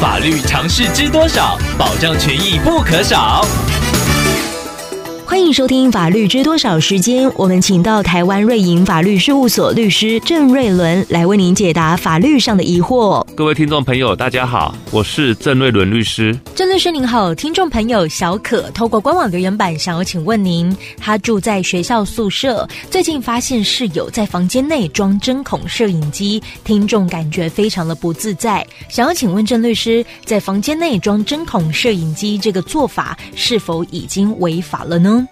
法律常识知多少？保障权益不可少。欢迎收听《法律知多少》时间，我们请到台湾瑞银法律事务所律师郑瑞伦来为您解答法律上的疑惑。各位听众朋友，大家好，我是郑瑞伦律师。郑律师您好，听众朋友小可透过官网留言板想要请问您，他住在学校宿舍，最近发现室友在房间内装针孔摄影机，听众感觉非常的不自在，想要请问郑律师，在房间内装针孔摄影机这个做法是否已经违法了呢？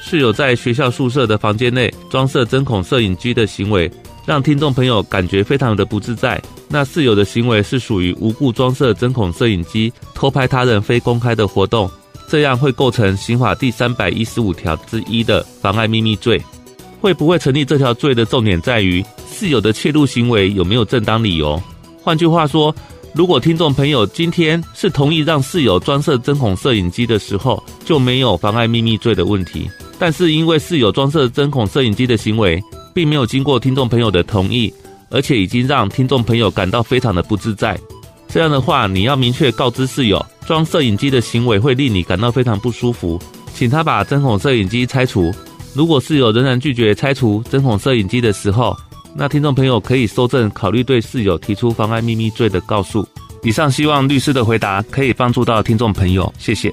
室友在学校宿舍的房间内装设针孔摄影机的行为，让听众朋友感觉非常的不自在。那室友的行为是属于无故装设针孔摄影机、偷拍他人非公开的活动，这样会构成刑法第三百一十五条之一的妨碍秘密罪。会不会成立这条罪的重点在于室友的窃录行为有没有正当理由。换句话说，如果听众朋友今天是同意让室友装设针孔摄影机的时候，就没有妨碍秘密罪的问题。但是因为室友装设针孔摄影机的行为，并没有经过听众朋友的同意，而且已经让听众朋友感到非常的不自在。这样的话，你要明确告知室友，装摄影机的行为会令你感到非常不舒服，请他把针孔摄影机拆除。如果室友仍然拒绝拆除针孔摄影机的时候，那听众朋友可以搜证考虑对室友提出妨碍秘密罪的告诉。以上希望律师的回答可以帮助到听众朋友，谢谢。